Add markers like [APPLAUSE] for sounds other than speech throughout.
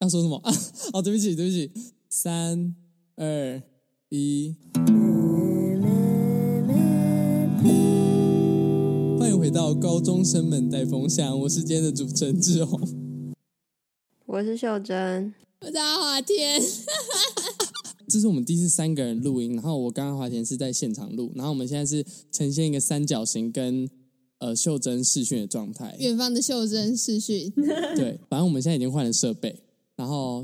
要说什么 [LAUGHS] 啊？哦，对不起，对不起，三二一，欢迎回到高中生们带风向，我是今天的主持人志宏，我是秀珍，我是阿华田。[LAUGHS] 这是我们第一次三个人录音，然后我刚刚华田是在现场录，然后我们现在是呈现一个三角形跟呃秀珍视讯的状态，远方的秀珍视讯，[LAUGHS] 对，反正我们现在已经换了设备。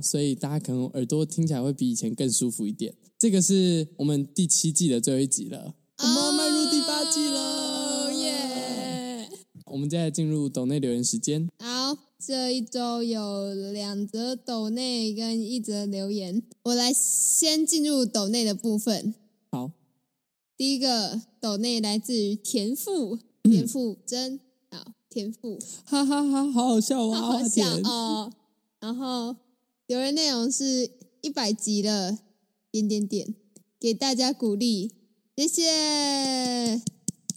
所以大家可能耳朵听起来会比以前更舒服一点。这个是我们第七季的最后一集了，我们要迈入第八季了，耶！我们接下来进入抖内留言时间。好，这一周有两则抖内跟一则留言，我来先进入抖内的部分。好，第一个抖内来自于田馥，田馥甄，好，田馥，哈哈哈，好好笑啊，好好笑哦，然后。留言内容是一百集了，点点点，给大家鼓励，谢谢。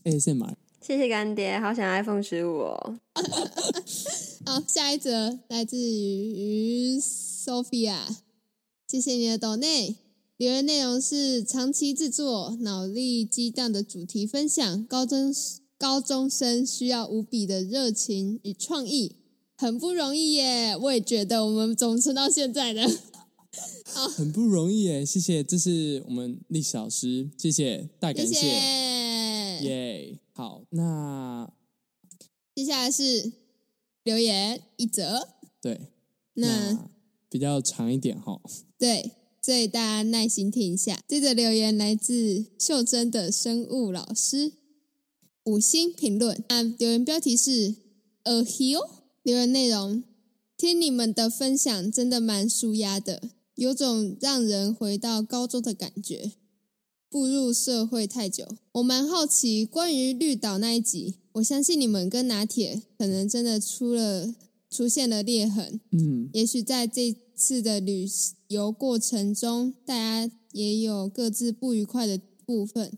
ASMR，谢谢干爹，好想 iPhone 十五哦。[LAUGHS] 好，下一则来自于 Sophia，谢谢你的抖内。留言内容是长期制作、脑力激荡的主题分享，高中高中生需要无比的热情与创意。很不容易耶，我也觉得我们总撑到现在的，好，很不容易耶，谢谢，这是我们历史老师，谢谢，大感谢，耶，yeah, 好，那接下来是留言一则，对，那，那比较长一点哈，[LAUGHS] 对，所以大家耐心听一下，这则留言来自秀珍的生物老师，五星评论，那留言标题是 A Hill。留言内容：听你们的分享真的蛮舒压的，有种让人回到高中的感觉。步入社会太久，我蛮好奇关于绿岛那一集。我相信你们跟拿铁可能真的出了出现了裂痕。嗯，也许在这次的旅游过程中，大家也有各自不愉快的部分，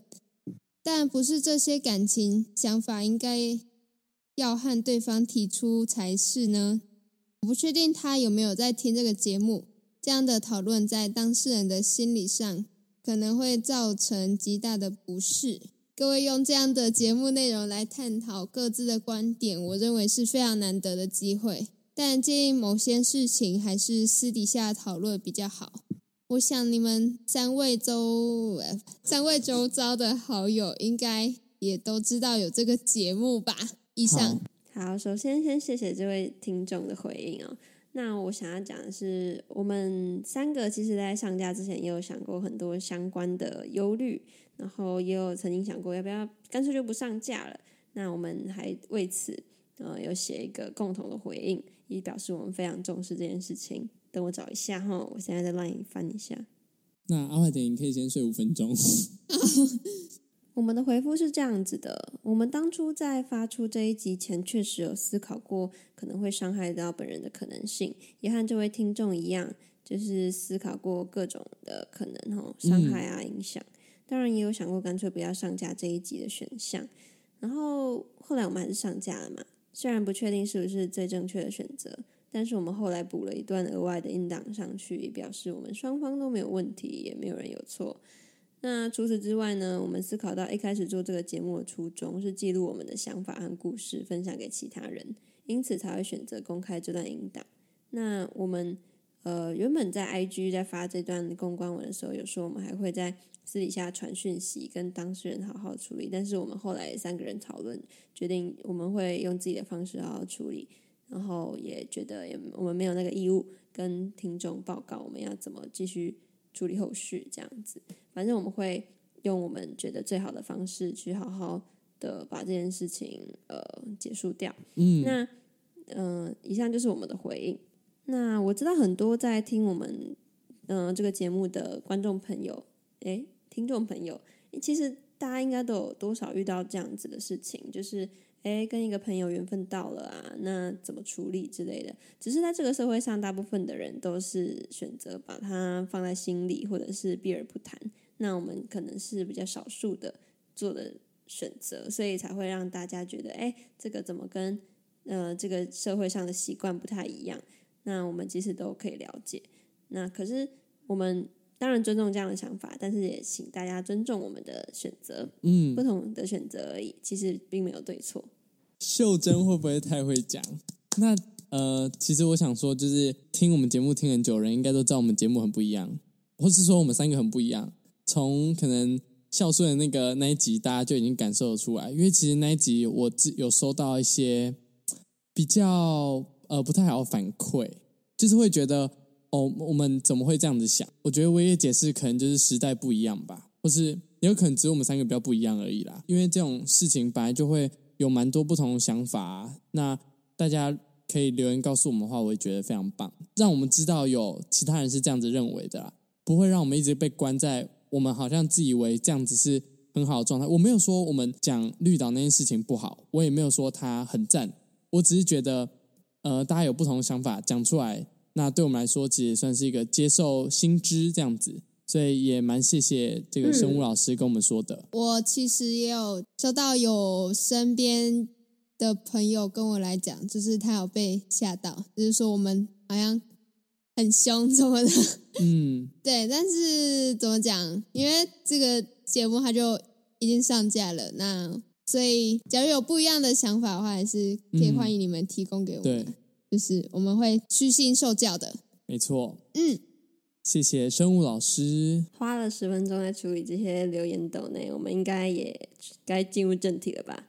但不是这些感情想法应该。要和对方提出才是呢。我不确定他有没有在听这个节目。这样的讨论在当事人的心理上可能会造成极大的不适。各位用这样的节目内容来探讨各自的观点，我认为是非常难得的机会。但建议某些事情还是私底下讨论比较好。我想你们三位周三位周遭的好友应该也都知道有这个节目吧。以上好，好，首先先谢谢这位听众的回应哦。那我想要讲的是，我们三个其实在上架之前也有想过很多相关的忧虑，然后也有曾经想过要不要干脆就不上架了。那我们还为此呃有写一个共同的回应，以表示我们非常重视这件事情。等我找一下哈，我现在在 LINE 翻一下。那阿坏点，你可以先睡五分钟。[LAUGHS] 我们的回复是这样子的：我们当初在发出这一集前，确实有思考过可能会伤害到本人的可能性，也和这位听众一样，就是思考过各种的可能吼伤害啊、影响。当然也有想过干脆不要上架这一集的选项。然后后来我们还是上架了嘛，虽然不确定是不是最正确的选择，但是我们后来补了一段额外的音档上去，也表示我们双方都没有问题，也没有人有错。那除此之外呢，我们思考到一开始做这个节目的初衷是记录我们的想法和故事，分享给其他人，因此才会选择公开这段音档。那我们呃原本在 IG 在发这段公关文的时候，有说我们还会在私底下传讯息跟当事人好好处理，但是我们后来三个人讨论，决定我们会用自己的方式好好处理，然后也觉得也我们没有那个义务跟听众报告我们要怎么继续。处理后续这样子，反正我们会用我们觉得最好的方式去好好的把这件事情呃结束掉。嗯，那嗯、呃，以上就是我们的回应。那我知道很多在听我们嗯、呃、这个节目的观众朋友，诶，听众朋友，其实大家应该都有多少遇到这样子的事情，就是。诶，跟一个朋友缘分到了啊，那怎么处理之类的？只是在这个社会上，大部分的人都是选择把它放在心里，或者是避而不谈。那我们可能是比较少数的做的选择，所以才会让大家觉得，诶，这个怎么跟呃这个社会上的习惯不太一样？那我们其实都可以了解。那可是我们当然尊重这样的想法，但是也请大家尊重我们的选择，嗯，不同的选择而已，其实并没有对错。秀珍会不会太会讲？那呃，其实我想说，就是听我们节目听很久的人，应该都知道我们节目很不一样，或是说我们三个很不一样。从可能孝顺的那个那一集，大家就已经感受得出来，因为其实那一集我有收到一些比较呃不太好的反馈，就是会觉得哦，我们怎么会这样子想？我觉得唯一解释可能就是时代不一样吧，或是也有可能只有我们三个比较不一样而已啦。因为这种事情本来就会有蛮多不同的想法，那大家可以留言告诉我们的话，我也觉得非常棒，让我们知道有其他人是这样子认为的啦，不会让我们一直被关在。我们好像自以为这样子是很好的状态。我没有说我们讲绿岛那件事情不好，我也没有说他很赞。我只是觉得，呃，大家有不同的想法讲出来，那对我们来说，其实也算是一个接受新知这样子。所以也蛮谢谢这个生物老师跟我们说的。嗯，我其实也有收到有身边的朋友跟我来讲，就是他有被吓到，就是说我们好像。很凶什么的，嗯，[LAUGHS] 对，但是怎么讲？因为这个节目它就已经上架了，那所以假如有不一样的想法的话，还是可以欢迎你们提供给我们，就是我们会虚心受教的，没错，嗯，谢谢生物老师，花了十分钟来处理这些留言斗内，我们应该也该进入正题了吧？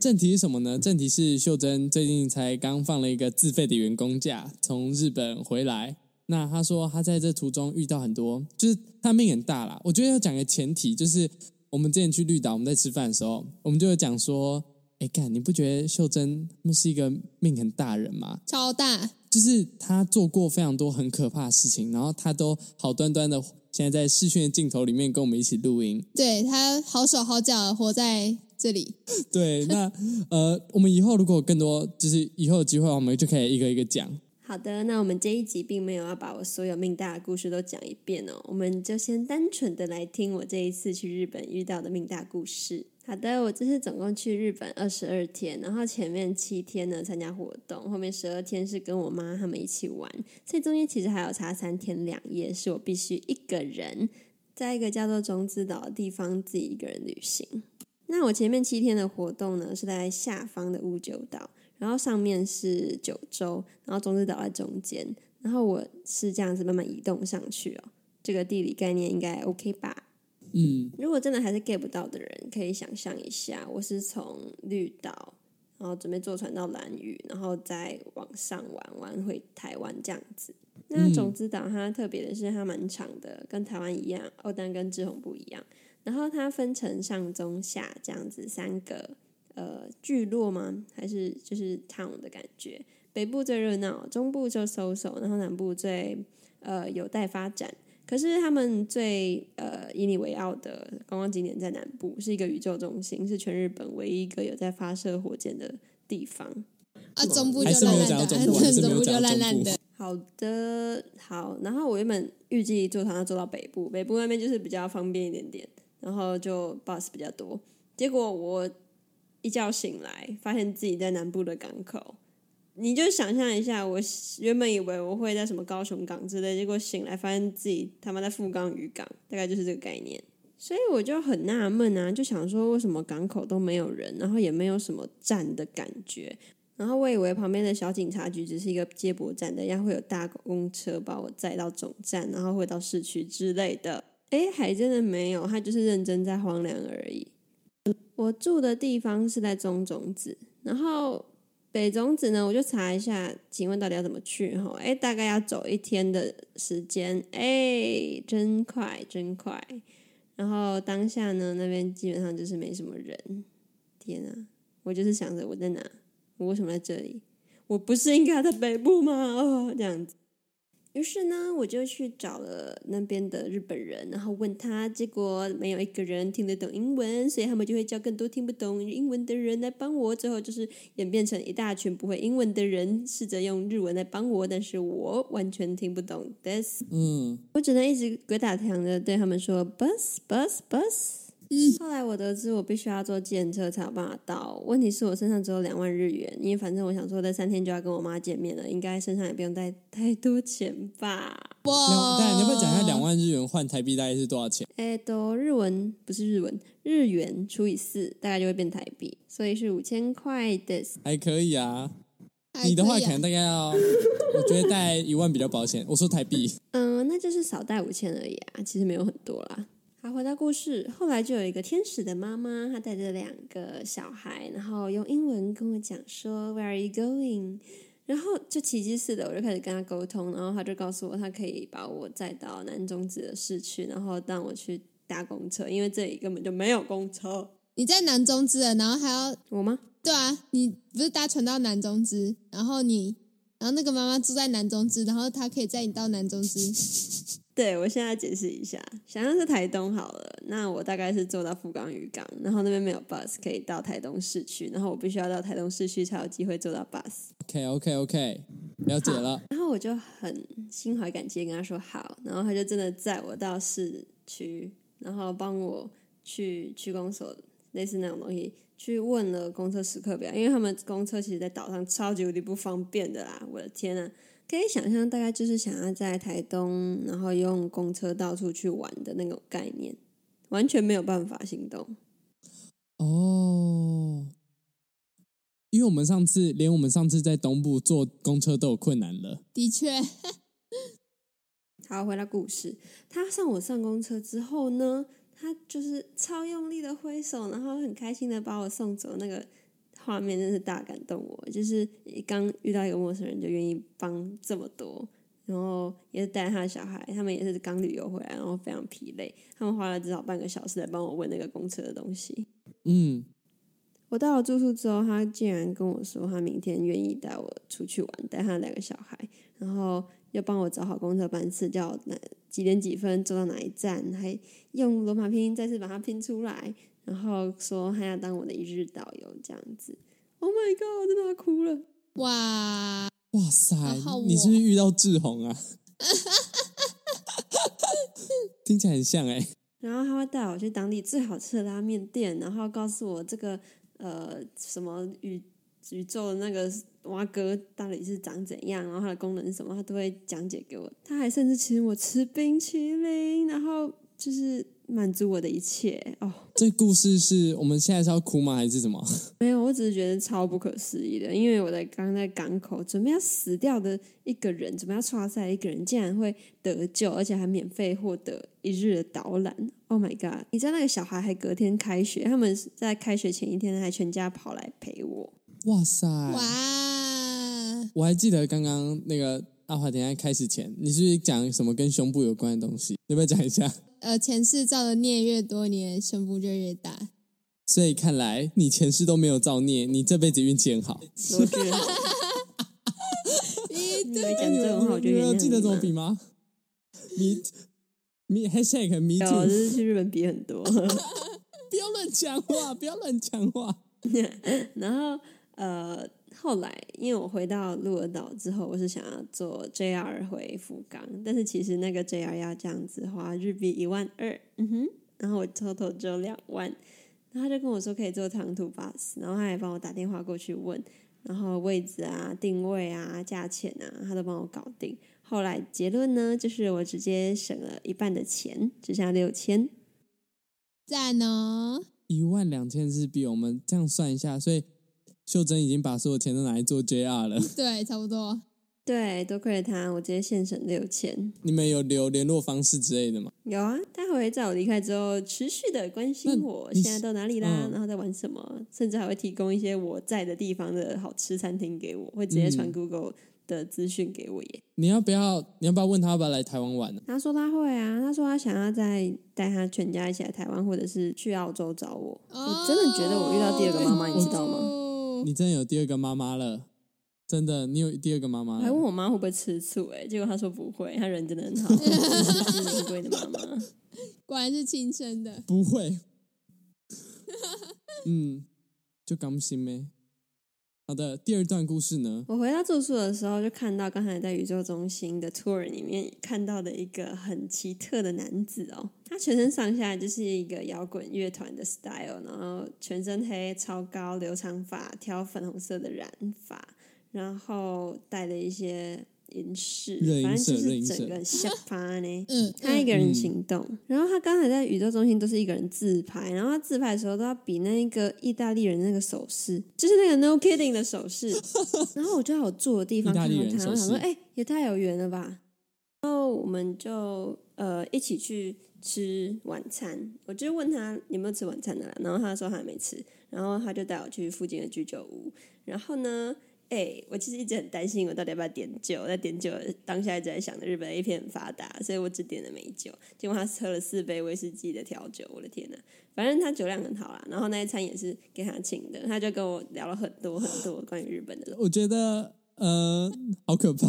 正题是什么呢？正题是秀珍最近才刚放了一个自费的员工假，从日本回来。那他说他在这途中遇到很多，就是他命很大啦。我觉得要讲个前提，就是我们之前去绿岛，我们在吃饭的时候，我们就有讲说：“哎，干，你不觉得秀珍那是一个命很大人吗？超大，就是他做过非常多很可怕的事情，然后他都好端端的，现在在视讯的镜头里面跟我们一起录音。对，他好手好脚活在。”这里 [LAUGHS] 对，那呃，我们以后如果有更多，就是以后有机会，我们就可以一个一个讲。好的，那我们这一集并没有要把我所有命大的故事都讲一遍哦，我们就先单纯的来听我这一次去日本遇到的命大故事。好的，我这次总共去日本二十二天，然后前面七天呢参加活动，后面十二天是跟我妈他们一起玩，所以中间其实还有差三天两夜，是我必须一个人在一个叫做种子岛的地方自己一个人旅行。那我前面七天的活动呢，是在下方的屋久岛，然后上面是九州，然后种子岛在中间，然后我是这样子慢慢移动上去哦。这个地理概念应该 OK 吧？嗯，如果真的还是 get 不到的人，可以想象一下，我是从绿岛，然后准备坐船到蓝屿，然后再往上玩玩回台湾这样子。那种子岛它特别的是它蛮长的，跟台湾一样，哦，但跟志宏不一样。然后它分成上中下这样子三个呃聚落吗？还是就是 town 的感觉？北部最热闹，中部就 so so，然后南部最呃有待发展。可是他们最呃引以为傲的观光景点在南部，是一个宇宙中心，是全日本唯一一个有在发射火箭的地方。啊，中部就烂烂的，中部就烂烂的。好的，好。然后我原本预计坐船要坐到北部，北部那边就是比较方便一点点。然后就 bus 比较多，结果我一觉醒来，发现自己在南部的港口。你就想象一下，我原本以为我会在什么高雄港之类，结果醒来发现自己他妈在富冈渔港，大概就是这个概念。所以我就很纳闷啊，就想说为什么港口都没有人，然后也没有什么站的感觉。然后我以为旁边的小警察局只是一个接驳站的，要会有大公车把我载到总站，然后回到市区之类的。哎，还真的没有，他就是认真在荒凉而已。我住的地方是在中种子，然后北种子呢，我就查一下，请问到底要怎么去？哈，哎，大概要走一天的时间，哎，真快，真快。然后当下呢，那边基本上就是没什么人。天啊，我就是想着我在哪？我为什么在这里？我不是应该在北部吗？哦，这样子。于是呢，我就去找了那边的日本人，然后问他，结果没有一个人听得懂英文，所以他们就会叫更多听不懂英文的人来帮我。最后就是演变成一大群不会英文的人试着用日文来帮我，但是我完全听不懂 this。嗯，我只能一直鬼打墙的对他们说 bus bus bus，后来我得知我必须要坐计程车才有办法到。问题是我身上只有两万日元，因为反正我想说这三天就要跟我妈见面了，应该身上也不用带 [LAUGHS] 太多钱吧。哇！对，你要不要讲一下两万日元换台币大概是多少钱？哎，都日文不是日文，日元除以四，大概就会变台币，所以是五千块的。还可以啊。还可以啊，你的话可能大概要，[LAUGHS] 我觉得带一万比较保险。我说台币，嗯，那就是少带五千而已啊，其实没有很多啦。好，回到故事，后来就有一个天使的妈妈，她带着两个小孩，然后用英文跟我讲说 “Where are you going？” 然后就奇迹似的，我就开始跟她沟通，然后她就告诉我，她可以把我载到南中子的市区，然后让我去搭公车，因为这里根本就没有公车。你在南中子，然后还要我吗？对啊，你不是搭船到南中之，然后你，然后那个妈妈住在南中之，然后她可以载你到南中之。[LAUGHS] 对，我现在解释一下，想象是台东好了，那我大概是坐到富冈渔港，然后那边没有 bus 可以到台东市区，然后我必须要到台东市区才有机会坐到 bus。OK OK OK，了解了。然后我就很心怀感激跟他说好，然后他就真的载我到市区，然后帮我去区公所，类似那种东西。去问了公车时刻表，因为他们公车其实，在岛上超级无敌不方便的啦！我的天呐，可以想象，大概就是想要在台东，然后用公车到处去玩的那种概念，完全没有办法行动。哦，因为我们上次连我们上次在东部坐公车都有困难了。的确。[LAUGHS] 好，回到故事，他上我上公车之后呢？他就是超用力的挥手，然后很开心的把我送走，那个画面真是大感动我。就是刚遇到一个陌生人就愿意帮这么多，然后也是带他的小孩，他们也是刚旅游回来，然后非常疲累，他们花了至少半个小时来帮我问那个公车的东西。嗯，我到了住宿之后，他竟然跟我说他明天愿意带我出去玩，带他两个小孩，然后。又帮我找好公车班次，叫哪几点几分坐到哪一站，还用罗马拼音再次把它拼出来，然后说他要当我的一日导游这样子。Oh my god！我真的要哭了。哇哇塞！好好你是不是遇到志宏啊？听起来很像哎、欸。然后他会带我去当地最好吃的拉面店，然后告诉我这个呃什么宇宇宙的那个。蛙哥到底是长怎样，然后它的功能是什么，他都会讲解给我。他还甚至请我吃冰淇淋，然后就是满足我的一切哦。这故事是我们现在是要哭吗，还是什么？[LAUGHS] 没有，我只是觉得超不可思议的，因为我在刚在港口准备要死掉的一个人，准备要出赛的一个人，竟然会得救，而且还免费获得一日的导览。Oh my god！你知道那个小孩还隔天开学，他们在开学前一天还全家跑来陪我。哇塞！哇！我还记得刚刚那个阿华田在开始前，你是不是讲什么跟胸部有关的东西？要不要讲一下？呃，前世造的孽越多，你的胸部就越大。所以看来你前世都没有造孽，你这辈子运气很好。你没讲这种话，我就有记得怎么比吗？Me me hashtag me too，我就是去日本比很多。[LAUGHS] 不要乱讲话，不要乱讲话。[LAUGHS] 然后。呃，后来因为我回到鹿儿岛之后，我是想要坐 JR 回福冈，但是其实那个 JR 要这样子花日币一万二，嗯哼，然后我 total 只有两万，然后他就跟我说可以坐长途 bus，然后他还帮我打电话过去问，然后位置啊、定位啊、价钱啊，他都帮我搞定。后来结论呢，就是我直接省了一半的钱，只剩下六千，赞哦！一万两千日币，我们这样算一下，所以。秀珍已经把所有钱都拿来做 JR 了，[LAUGHS] 对，差不多。对，多亏了他，我直接现省六千。你们有留联络方式之类的吗？有啊，他会在我离开之后持续的关心我现在到哪里啦，嗯、然后在玩什么，甚至还会提供一些我在的地方的好吃餐厅给我，会直接传 Google 的资讯给我耶。你要不要？你要不要问他要不要来台湾玩呢？他说他会啊，他说他想要再带他全家一起来台湾，或者是去澳洲找我。哦、我真的觉得我遇到第二个妈妈，你知道吗？你真的有第二个妈妈了，真的，你有第二个妈妈我。还问我妈会不会吃醋，哎，结果她说不会，她人真的很好，是名贵的妈妈，果然是亲生的，不会。[LAUGHS] 嗯，就刚心咩？好的，第二段故事呢？我回到住宿的时候，就看到刚才在宇宙中心的 tour 里面看到的一个很奇特的男子哦，他全身上下就是一个摇滚乐团的 style，然后全身黑、超高、留长发、挑粉红色的染发，然后带了一些。银饰，反正就是整个吓趴呢。嗯，他一个人行动，嗯、然后他刚才在宇宙中心都是一个人自拍，然后他自拍的时候都要比那个意大利人那个手势，就是那个 no kidding 的手势。[LAUGHS] 然后我就在我住的地方看到他，我想说，哎、欸，也太有缘了吧。然后我们就呃一起去吃晚餐，我就问他有没有吃晚餐的啦，然后他说他还没吃，然后他就带我去附近的居酒屋，然后呢。哎、欸，我其实一直很担心，我到底要不要点酒？在点酒当下一直在想着日本 A 片很发达，所以我只点了美酒。结果他喝了四杯威士忌的调酒，我的天呐！反正他酒量很好啦。然后那一餐也是给他请的，他就跟我聊了很多很多关于日本的。我觉得呃，好可怕，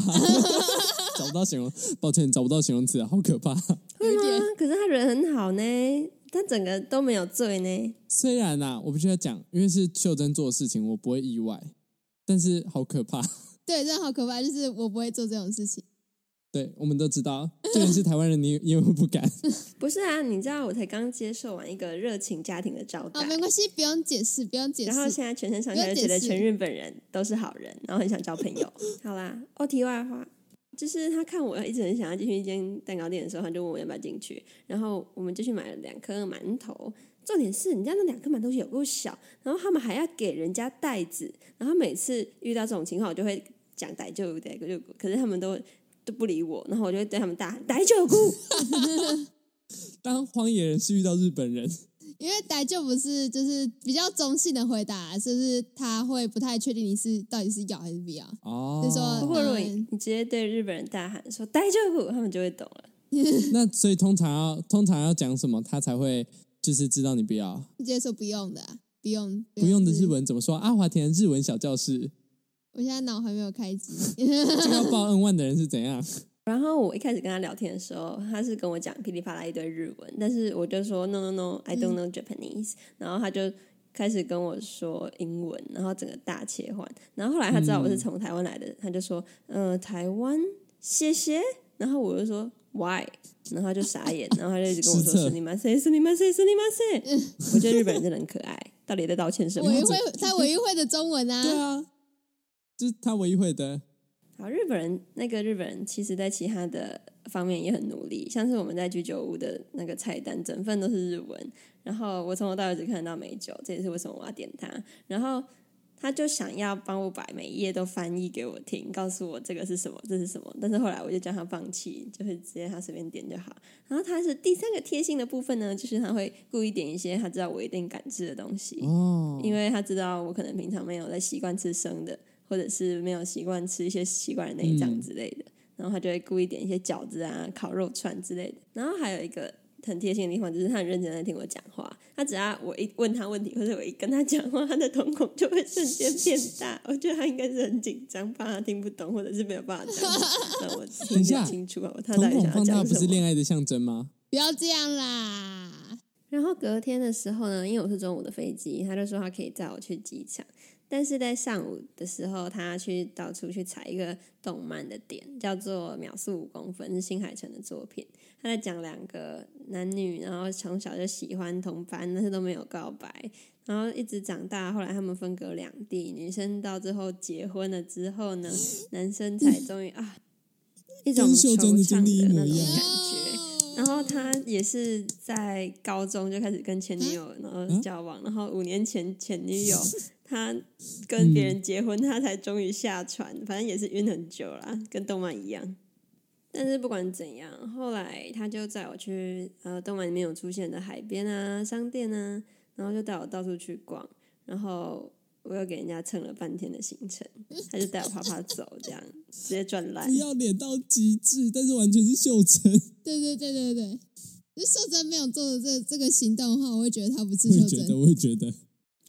[LAUGHS] 找不到形容，抱歉，找不到形容词，好可怕。会吗？可是他人很好呢，他整个都没有醉呢。虽然啊，我必须要讲，因为是秀珍做的事情，我不会意外。但是好可怕，[LAUGHS] 对，真的好可怕。就是我不会做这种事情。对，我们都知道，就算是台湾人，你你也会不敢。[LAUGHS] 不是啊，你知道，我才刚接受完一个热情家庭的招待。啊，没关系，不用解释，不用解释。然后现在全身上下觉得全日本人都是好人，然后很想交朋友。好啦，哦，题外话，就是他看我一直很想要进去一间蛋糕店的时候，他就问我要不要进去，然后我们就去买了两颗馒头。重点是，人家那两颗馒头有够小，然后他们还要给人家袋子，然后每次遇到这种情况，我就会讲“逮就逮就”，可是他们都都不理我，然后我就会对他们大喊“逮就姑”。当荒野人是遇到日本人，因为“逮就”不是就是比较中性的回答，是不是他会不太确定你是到底是咬还是不咬？哦，就说不过如果你直接对日本人大喊说“逮就姑”，他们就会懂了。[LAUGHS] 那所以通常要通常要讲什么，他才会？就是知道你不要，直接说不用的，不用不用的日文怎么说？阿华田日文小教室，我现在脑还没有开机。[LAUGHS] 这个要报 N one 的人是怎样？[LAUGHS] 然后我一开始跟他聊天的时候，他是跟我讲噼里啪啦一堆日文，但是我就说 No No No，I don't know Japanese，嗯。然后他就开始跟我说英文，然后整个大切换。然后后来他知道我是从台湾来的，嗯，他就说呃台湾谢谢。然后我就说。Why？然后他就傻眼，[LAUGHS] 然后他就一直跟我说：“是你妈塞，是你妈塞，是你妈塞。”我觉得日本人真的很可爱，[LAUGHS] 到底在道歉什么？唯一会他唯一会的中文啊，对啊，就是他唯一会的。好，日本人那个日本人，其实在其他的方面也很努力，像是我们在居酒屋的那个菜单，整份都是日文。然后我从头到尾只看得到美酒，这也是为什么我要点它。然后。他就想要帮我把每一页都翻译给我听，告诉我这个是什么，这是什么。但是后来我就叫他放弃，就是直接他随便点就好。然后他是第三个贴心的部分呢，就是他会故意点一些他知道我一定敢吃的东西，哦，因为他知道我可能平常没有在习惯吃生的，或者是没有习惯吃一些奇怪的内脏之类的，嗯，然后他就会故意点一些饺子啊、烤肉串之类的。然后还有一个。很贴心的地方就是他很认真在听我讲话，他只要我一问他问题，或者我一跟他讲话，他的瞳孔就会瞬间变大。我觉得他应该是很紧张，怕他听不懂，或者是没有办法讲。让我 [LAUGHS] 听不清楚啊，他到底想要讲什么？瞳孔放大不是恋爱的象征吗？不要这样啦。然后隔天的时候呢，因为我是中午的飞机，他就说他可以载我去机场。但是在上午的时候，他去到处去踩一个动漫的点，叫做《秒速五公分》，是新海诚的作品。他在讲两个男女，然后从小就喜欢同班，但是都没有告白，然后一直长大，后来他们分隔两地，女生到最后结婚了之后呢，男生才终于啊，一种惆怅的那种感觉。然后他也是在高中就开始跟前女友然后交往，然后五年前前女友。他跟别人结婚，他才终于下船，反正也是晕很久啦，跟动漫一样。但是不管怎样，后来他就载我去呃动漫里面有出现的海边啊、商店啊，然后就带我到处去逛，然后我又给人家蹭了半天的行程，他就带我啪啪走，这样直接转烂。不要脸到极致，但是完全是秀珍。对对对对对，就秀珍没有做的这这个行动的话，我会觉得他不是秀珍。我也觉得，我也觉得。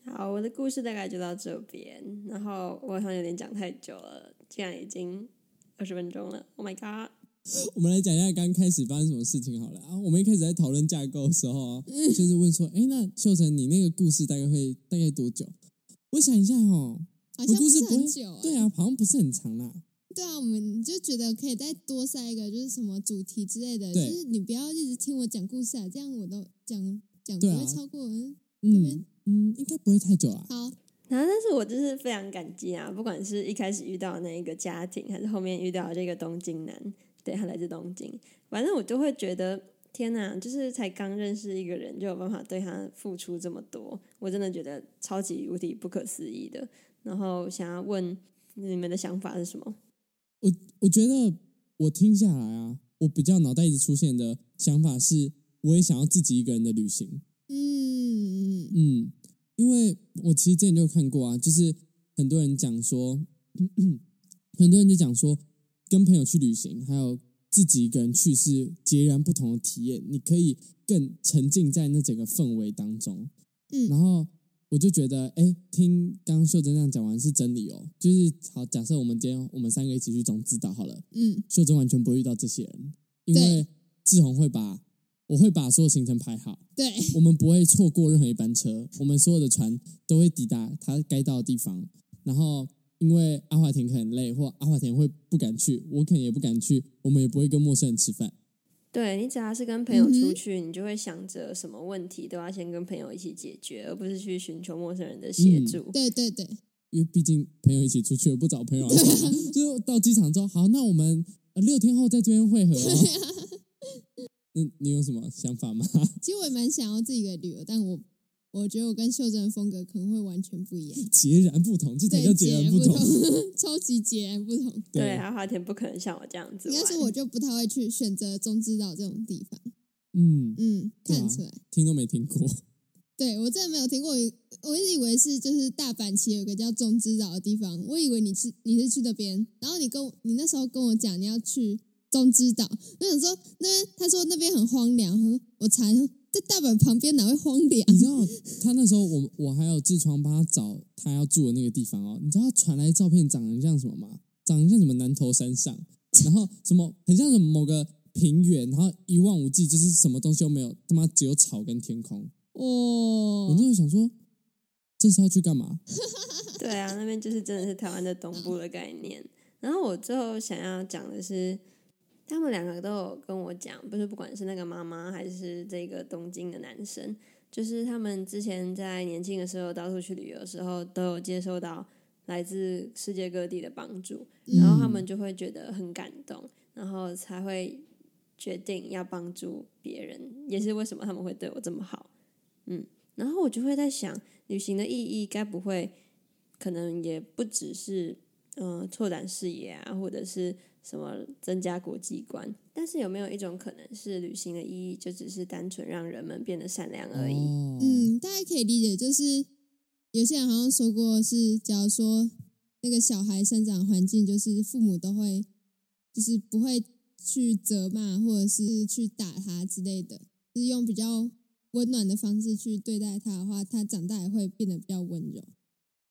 好，我的故事大概就到这边，然后我好像有点讲太久了，竟然已经二十分钟了。Oh my god！[LAUGHS] 我们来讲一下刚开始发生什么事情好了啊。我们一开始在讨论架构的时候，就是问说，哎，那秀成你那个故事大概会大概多久？我想一下哦，好像不是很久、欸，对啊，好像不是很长啦。对啊，我们就觉得可以再多塞一个，就是什么主题之类的，就是你不要一直听我讲故事啊，这样我都讲讲不会超过嗯嗯嗯，应该不会太久啊。好，然后，但是我就是非常感激啊，不管是一开始遇到那一个家庭，还是后面遇到这个东京男，对，他来自东京，反正我就会觉得，天哪，就是才刚认识一个人，就有办法对他付出这么多，我真的觉得超级无敌不可思议的。然后想要问你们的想法是什么？我我觉得我听下来啊，我比较脑袋一直出现的想法是，我也想要自己一个人的旅行。嗯，嗯，因为我其实之前就看过啊，就是很多人讲说，[CLEARS THROAT] 很多人就讲说，跟朋友去旅行，还有自己一个人去是截然不同的体验。你可以更沉浸在那整个氛围当中。嗯然后我就觉得，哎，听刚刚秀珍这样讲完是真理哦。就是好，假设我们今天我们三个一起去中之岛好了，嗯，秀珍完全不会遇到这些人，因为志宏会把我会把所有行程排好。对，我们不会错过任何一班车，我们所有的船都会抵达它该到的地方。然后，因为阿华田可能累，或阿华田会不敢去，我可能也不敢去，我们也不会跟陌生人吃饭。对，你只要是跟朋友出去，你就会想着什么问题都要先跟朋友一起解决，而不是去寻求陌生人的协助。对对对，因为毕竟朋友一起出去，不找朋友来干嘛，就是到机场之后，好，那我们呃六天后在这边会合哦。[LAUGHS] 那你有什么想法吗？[LAUGHS] 其实我也蛮想要自己一个旅游，但我我觉得我跟秀珍的风格可能会完全不一样，[LAUGHS] 截然不同，这才对，叫截然不同。[LAUGHS] 超级截然不同。对，阿华田不可能像我这样子。应该是我就不太会去选择中之岛这种地方。嗯，嗯，看得出来。听都没听过。对我真的没有听过，我一直以为是就是大阪其实有个叫中之岛的地方，我以为你是你是去那边，然后你跟我你那时候跟我讲你要去中之岛，我想说那边他说那边很荒凉，我查在大阪旁边哪会荒凉？你知道他那时候我我还有痔疮帮他找他要住的那个地方哦。你知道他传来的照片长得像什么吗？长得像什么南投山上，然后什么很像什么某个平原，然后一望无际，就是什么东西都没有，他妈只有草跟天空。哦，我那时候想说，这是要去干嘛？[LAUGHS] 对啊，那边就是真的是台湾的东部的概念。然后我最后想要讲的是，他们两个都有跟我讲，不是不管是那个妈妈还是这个东京的男生，就是他们之前在年轻的时候到处去旅游的时候，都有接受到来自世界各地的帮助，然后他们就会觉得很感动，然后才会决定要帮助别人，也是为什么他们会对我这么好。嗯，然后我就会在想，旅行的意义该不会可能也不只是嗯、呃、拓展视野啊，或者是什么增加国际观，但是有没有一种可能是旅行的意义就只是单纯让人们变得善良而已？哦、嗯，大家可以理解，就是有些人好像说过是，假如说那个小孩生长环境，就是父母都会，就是不会去责骂或者是去打他之类的，就是用比较。温暖的方式去对待他的话，他长大也会变得比较温柔。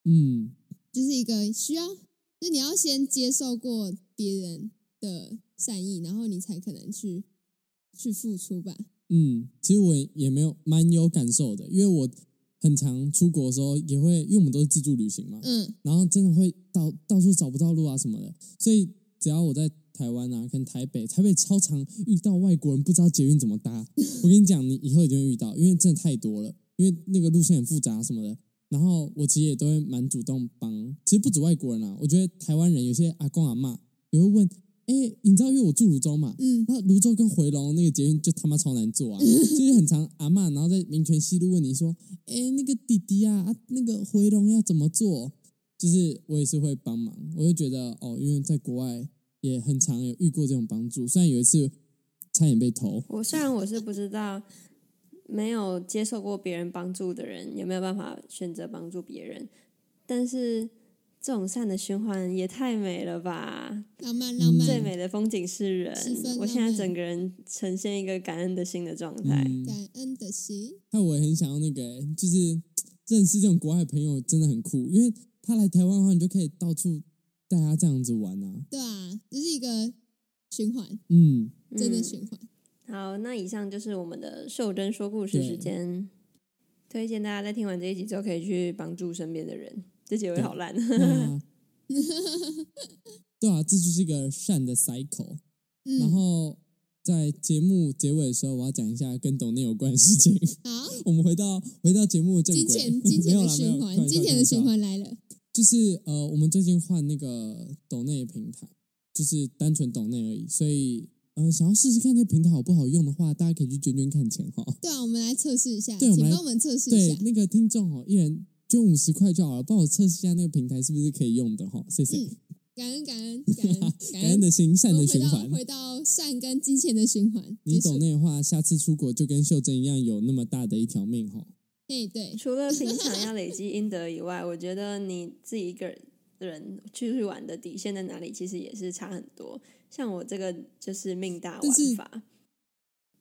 嗯，就是一个需要，就你要先接受过别人的善意，然后你才可能去去付出吧。嗯，其实我也没有蛮有感受的，因为我很常出国的时候也会，因为我们都是自助旅行嘛，嗯，然后真的会到到处找不到路啊什么的，所以只要我在。台湾啊，跟台北，台北超常遇到外国人不知道捷运怎么搭。我跟你讲，你以后一定会遇到，因为真的太多了，因为那个路线很复杂什么的。然后我其实也都会蛮主动帮，其实不止外国人啊，我觉得台湾人有些阿公阿妈也会问，哎，你知道因为我住泸州嘛，嗯，那泸州跟回龙那个捷运就他妈超难坐啊，[LAUGHS] 就是很常阿嬷，然后在民权西路问你说，哎，那个弟弟啊，啊那个回龙要怎么做？就是我也是会帮忙，我就觉得哦，因为在国外。也很常有遇过这种帮助，虽然有一次差点被偷。我虽然我是不知道，没有接受过别人帮助的人有没有办法选择帮助别人，但是这种善的循环也太美了吧！浪漫浪漫，最美的风景是人。我现在整个人呈现一个感恩的心的状态，嗯、感恩的心。那我也很想要那个，就是 [TSK] 认识这种国外朋友真的很酷，因为他来台湾的话，你就可以到处。带他这样子玩啊？对啊，这是一个循环，嗯，真的循环。好，那以上就是我们的秀珍说故事时间。推荐大家在听完这一集之后，可以去帮助身边的人。这结尾好烂。那 [LAUGHS] 对啊，这就是一个善的 cycle。嗯然后在节目结尾的时候，我要讲一下跟抖内有关的事情。好，我们回到回到节目的正轨，金钱金钱的循环，金钱的循环来了。就是呃，我们最近换那个抖内平台，就是单纯抖内而已。所以呃，想要试试看这个平台好不好用的话，大家可以去捐捐看钱哈。对啊，我们来测试一下，对我们来请帮我们测试一下。对那个听众哦，一人捐五十块就好了，帮我测试一下那个平台是不是可以用的哈。谢谢，嗯感恩感恩感恩 [LAUGHS] 感恩的心，善的循我们环。回到回到善跟金钱的循环。你结束抖内的话，下次出国就跟秀珍一样，有那么大的一条命哈。哎，对，除了平常要累积 [LAUGHS] 阴德以外，我觉得你自己一个人出去玩的底线在哪里，其实也是差很多。像我这个就是命大玩法，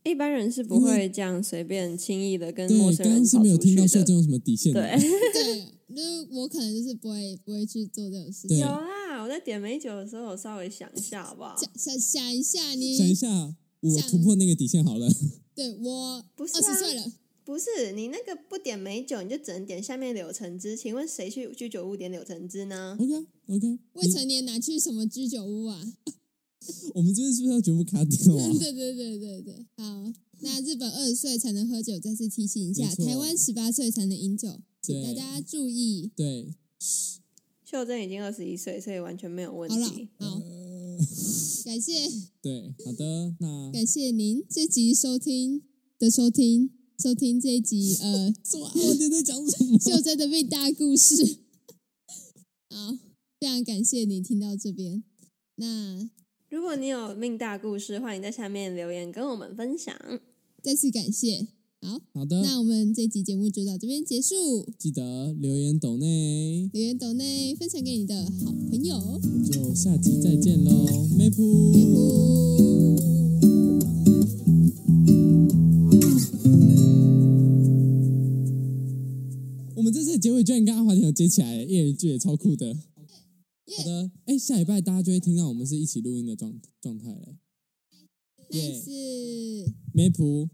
一般人是不会这样随便轻易的跟陌，生人刚刚是没有。听到秀珍有什么底线的。对，[LAUGHS] 对，就是我可能就是不会不会去做这种事情。有啦，我在点美酒的时候，我稍微想一下好不好？想想想一下你，想一下，我突破那个底线好了。[LAUGHS] 对我不二十岁了，不是你那个不点美酒，你就只能点下面柳橙汁。请问谁去居酒屋点柳橙汁呢？OK 啊 OK，未成年哪去什么居酒屋啊？[LAUGHS] 我们这边是不是要全部卡掉啊？[LAUGHS] 对对对对对，好。那日本二十岁才能喝酒，再次提醒一下，台湾十八岁才能饮酒，请大家注意。对，秀珍已经二十一岁，所以完全没有问好了题。，好，呃，感谢 [LAUGHS] 对，好的，那感谢您这集收听的收听收听这一集 [LAUGHS] 呃什么？我今天在讲什么？秀珍的命大故事。[LAUGHS] 好，非常感谢你听到这边。那如果你有命大故事，欢迎在下面留言跟我们分享。再次感谢。好，好的，那我们这集节目就到这边结束。记得留言抖内，留言斗内分享给你的好朋友。我们就下集再见喽，梅普。结尾居然跟阿华田有接起来，一人一句也超酷的。好的，哎，下礼拜大家就会听到我们是一起录音的状状态了。耶，nice。梅普。